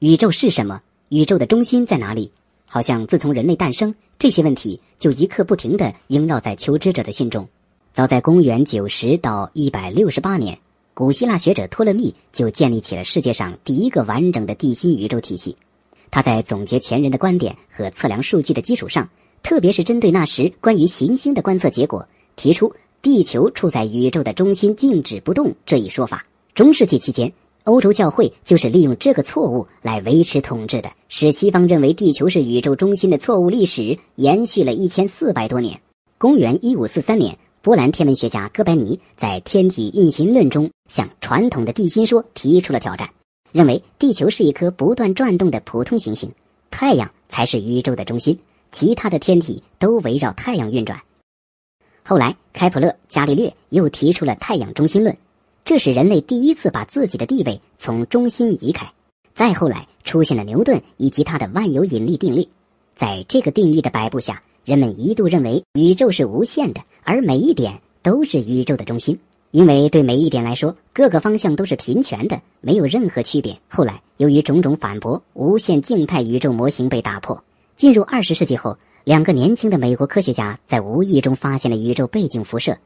宇宙是什么？宇宙的中心在哪里？好像自从人类诞生，这些问题就一刻不停地萦绕在求知者的心中。早在公元九十到一百六十八年，古希腊学者托勒密就建立起了世界上第一个完整的地心宇宙体系。他在总结前人的观点和测量数据的基础上，特别是针对那时关于行星的观测结果，提出地球处在宇宙的中心静止不动这一说法。中世纪期间。欧洲教会就是利用这个错误来维持统治的，使西方认为地球是宇宙中心的错误历史延续了一千四百多年。公元一五四三年，波兰天文学家哥白尼在《天体运行论》中向传统的地心说提出了挑战，认为地球是一颗不断转动的普通行星，太阳才是宇宙的中心，其他的天体都围绕太阳运转。后来，开普勒、伽利略又提出了太阳中心论。这是人类第一次把自己的地位从中心移开。再后来出现了牛顿以及他的万有引力定律，在这个定律的摆布下，人们一度认为宇宙是无限的，而每一点都是宇宙的中心。因为对每一点来说，各个方向都是平权的，没有任何区别。后来由于种种反驳，无限静态宇宙模型被打破。进入二十世纪后，两个年轻的美国科学家在无意中发现了宇宙背景辐射。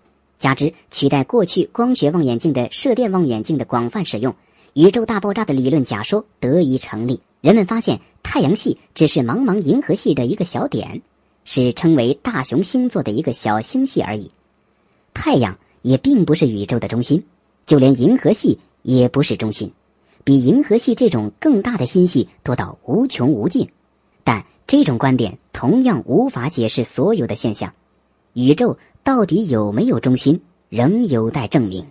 加之取代过去光学望远镜的射电望远镜的广泛使用，宇宙大爆炸的理论假说得以成立。人们发现太阳系只是茫茫银河系的一个小点，是称为大熊星座的一个小星系而已。太阳也并不是宇宙的中心，就连银河系也不是中心。比银河系这种更大的星系多到无穷无尽，但这种观点同样无法解释所有的现象。宇宙。到底有没有中心，仍有待证明。